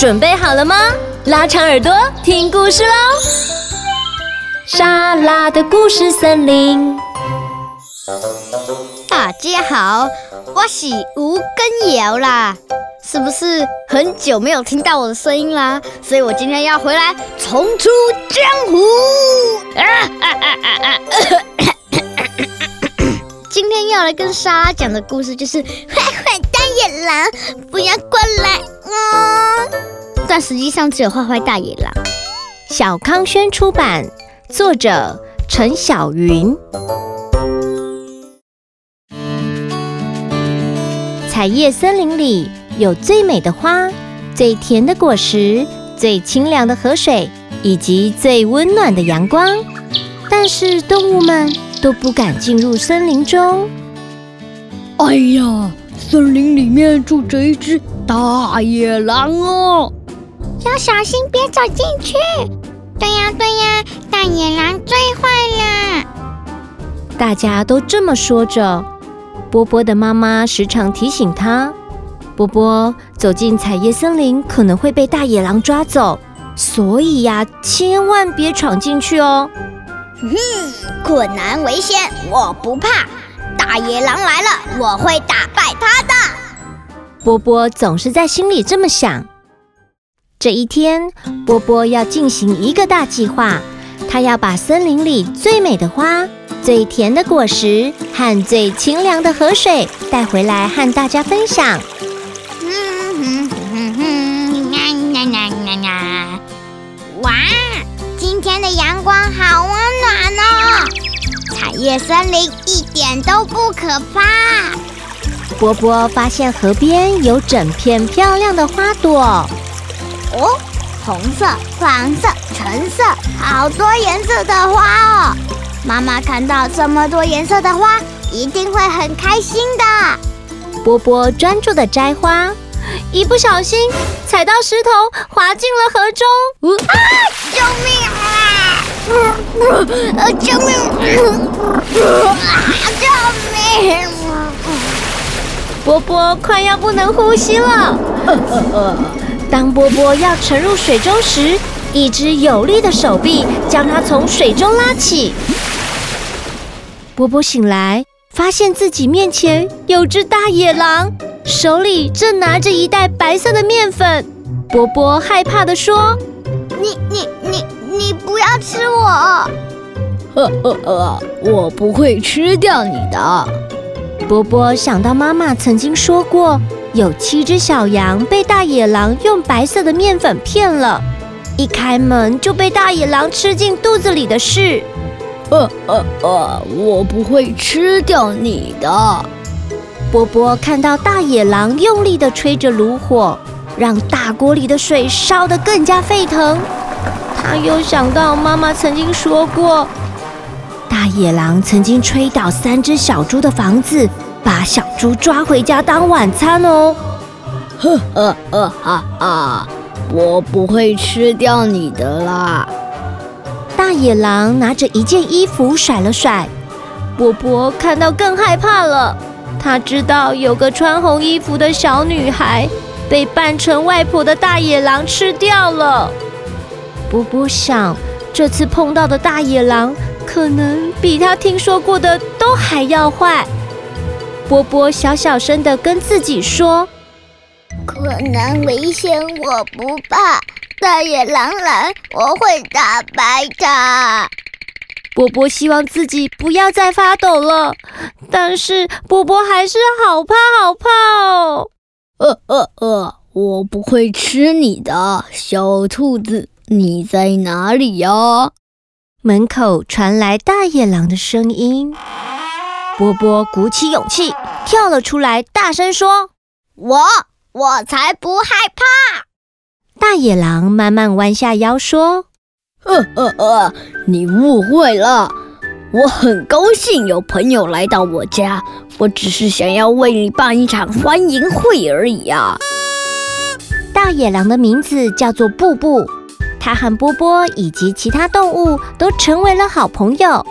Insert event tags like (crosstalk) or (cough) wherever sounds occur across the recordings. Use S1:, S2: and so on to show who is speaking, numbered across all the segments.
S1: 准备好了吗？拉长耳朵听故事喽！莎拉的故事森林。
S2: 大家好，我是吴根瑶啦。是不是很久没有听到我的声音啦？所以我今天要回来重出江湖。啊啊啊啊啊！今天要来跟莎拉讲的故事就是坏坏大野狼，不要过来。嗯，但实际上只有坏坏大野狼。
S1: 小康轩出版，作者陈小云。彩叶森林里有最美的花，最甜的果实，最清凉的河水，以及最温暖的阳光。但是动物们都不敢进入森林中。
S3: 哎呀，森林里面住着一只大野狼哦，
S4: 要小心，别走进去。对呀，对呀，大野狼最坏了。
S1: 大家都这么说着。波波的妈妈时常提醒他：波波走进彩叶森林可能会被大野狼抓走，所以呀，千万别闯进去哦。
S2: 哼，困难危险我不怕，大野狼来了我会打败他的。
S1: 波波总是在心里这么想。这一天，波波要进行一个大计划，他要把森林里最美的花、最甜的果实和最清凉的河水带回来和大家分享。
S4: 哇！今天的阳光好温暖哦，彩叶森林一点都不可怕。
S1: 波波发现河边有整片漂亮的花朵，
S2: 哦，红色、黄色、橙色，好多颜色的花哦。妈妈看到这么多颜色的花，一定会很开心的。
S1: 波波专注地摘花，一不小心踩到石头，滑进了河中。
S2: 啊！救命啊！呃，救命！啊救命！
S1: 波波快要不能呼吸了。(laughs) 当波波要沉入水中时，一只有力的手臂将它从水中拉起。波波醒来，发现自己面前有只大野狼，手里正拿着一袋白色的面粉。波波害怕地说：“
S2: 你、你、你、你不要吃我！”“ (laughs)
S3: 呵呵呵，我不会吃掉你的。”
S1: 波波想到妈妈曾经说过，有七只小羊被大野狼用白色的面粉骗了。一开门就被大野狼吃进肚子里的事，
S3: 呃呃呃，我不会吃掉你的。
S1: 波波看到大野狼用力地吹着炉火，让大锅里的水烧得更加沸腾。他又想到妈妈曾经说过，大野狼曾经吹倒三只小猪的房子，把小猪抓回家当晚餐哦。
S3: 呵呵呵哈哈。我不会吃掉你的啦！
S1: 大野狼拿着一件衣服甩了甩，波波看到更害怕了。他知道有个穿红衣服的小女孩被扮成外婆的大野狼吃掉了。波波想，这次碰到的大野狼可能比他听说过的都还要坏。波波小小声的跟自己说。
S2: 可能危险我不怕，大野狼来我会打败他。
S1: 波波希望自己不要再发抖了，但是波波还是好怕好怕哦。
S3: 呃呃呃，我不会吃你的，小兔子，你在哪里呀？
S1: 门口传来大野狼的声音。波波鼓起勇气跳了出来，大声说：“
S2: 我。”我才不害怕！
S1: 大野狼慢慢弯下腰说：“
S3: 呃呃呃，你误会了。我很高兴有朋友来到我家，我只是想要为你办一场欢迎会而已啊。”
S1: 大野狼的名字叫做布布，他和波波以及其他动物都成为了好朋友。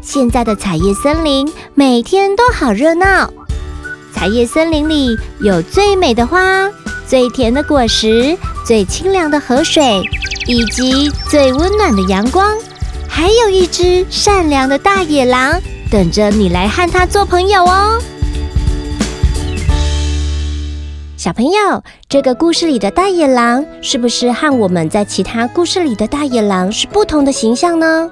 S1: 现在的彩叶森林每天都好热闹。彩叶森林里有最美的花、最甜的果实、
S4: 最清凉的河水，以及最温暖的阳光，还有一只善良的大野狼，等着你来和它做朋友哦。小朋友，这个故事里的大野狼是不是和我们在其他故事里的大野狼是不同的形象呢？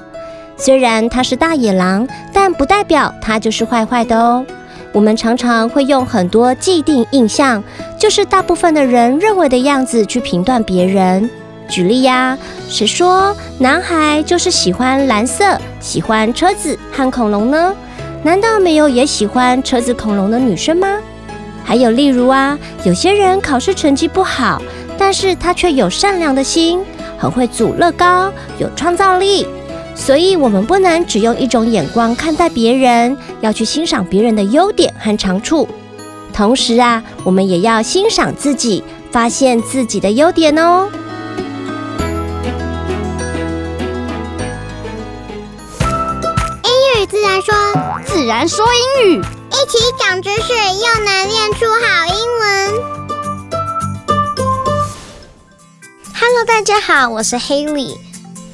S4: 虽然它是大野狼，但不代表它就是坏坏的哦。我们常常会用很多既定印象，就是大部分的人认为的样子去评断别人。举例呀，谁说男孩就是喜欢蓝色、喜欢车子和恐龙呢？难道没有也喜欢车子、恐龙的女生吗？还有例如啊，有些人考试成绩不好，但是他却有善良的心，很会组乐高，有创造力。所以，我们不能只用一种眼光看待别人，要去欣赏别人的优点和长处。同时啊，我们也要欣赏自己，发现自己的优点哦。
S2: 英语自然说，
S3: 自然说英语。
S2: 一起长知识，又能练出好英文。
S4: Hello，大家好，我是 Haley。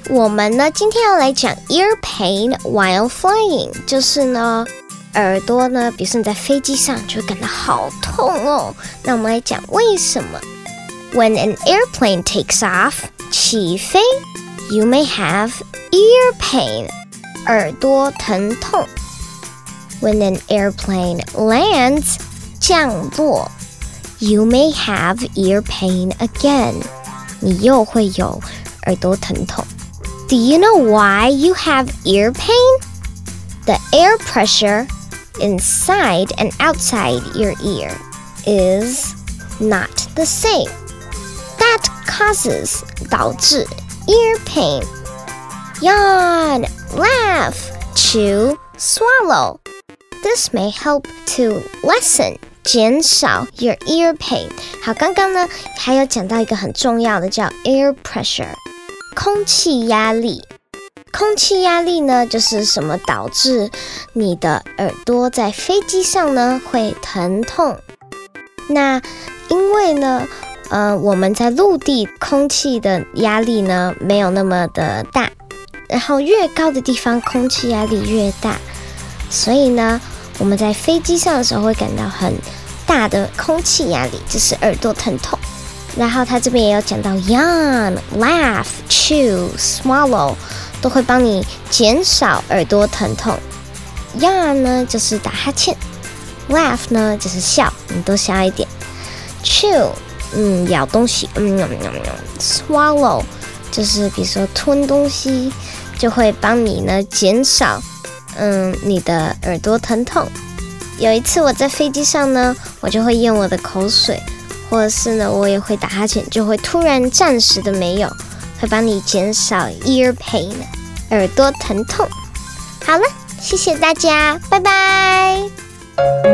S4: 我们呢，今天要来讲 ear pain while flying，就是呢，耳朵呢，比如说你在飞机上就会感到好痛哦。那我们来讲为什么？When an airplane takes off，起飞，you may have ear pain，耳朵疼痛。When an airplane lands，降落，you may have ear pain again，你又会有耳朵疼痛。Do you know why you have ear pain? The air pressure inside and outside your ear is not the same. That causes 导致 ear pain. Yawn, laugh, chew, swallow. This may help to lessen 减少 your ear pain。好，刚刚呢还有讲到一个很重要的叫 air pressure，空气压力。空气压力呢就是什么导致你的耳朵在飞机上呢会疼痛？那因为呢，呃，我们在陆地空气的压力呢没有那么的大，然后越高的地方空气压力越大，所以呢。我们在飞机上的时候会感到很大的空气压力，就是耳朵疼痛。然后他这边也有讲到，yawn、laugh、chew、swallow 都会帮你减少耳朵疼痛。yawn 呢就是打哈欠，laugh 呢就是笑，你多笑一点。chew 嗯咬东西，嗯嗯嗯嗯。swallow 就是比如说吞东西，就会帮你呢减少。嗯，你的耳朵疼痛。有一次我在飞机上呢，我就会咽我的口水，或者是呢，我也会打哈欠，就会突然暂时的没有，会帮你减少 ear pain，耳朵疼痛。好了，谢谢大家，拜拜。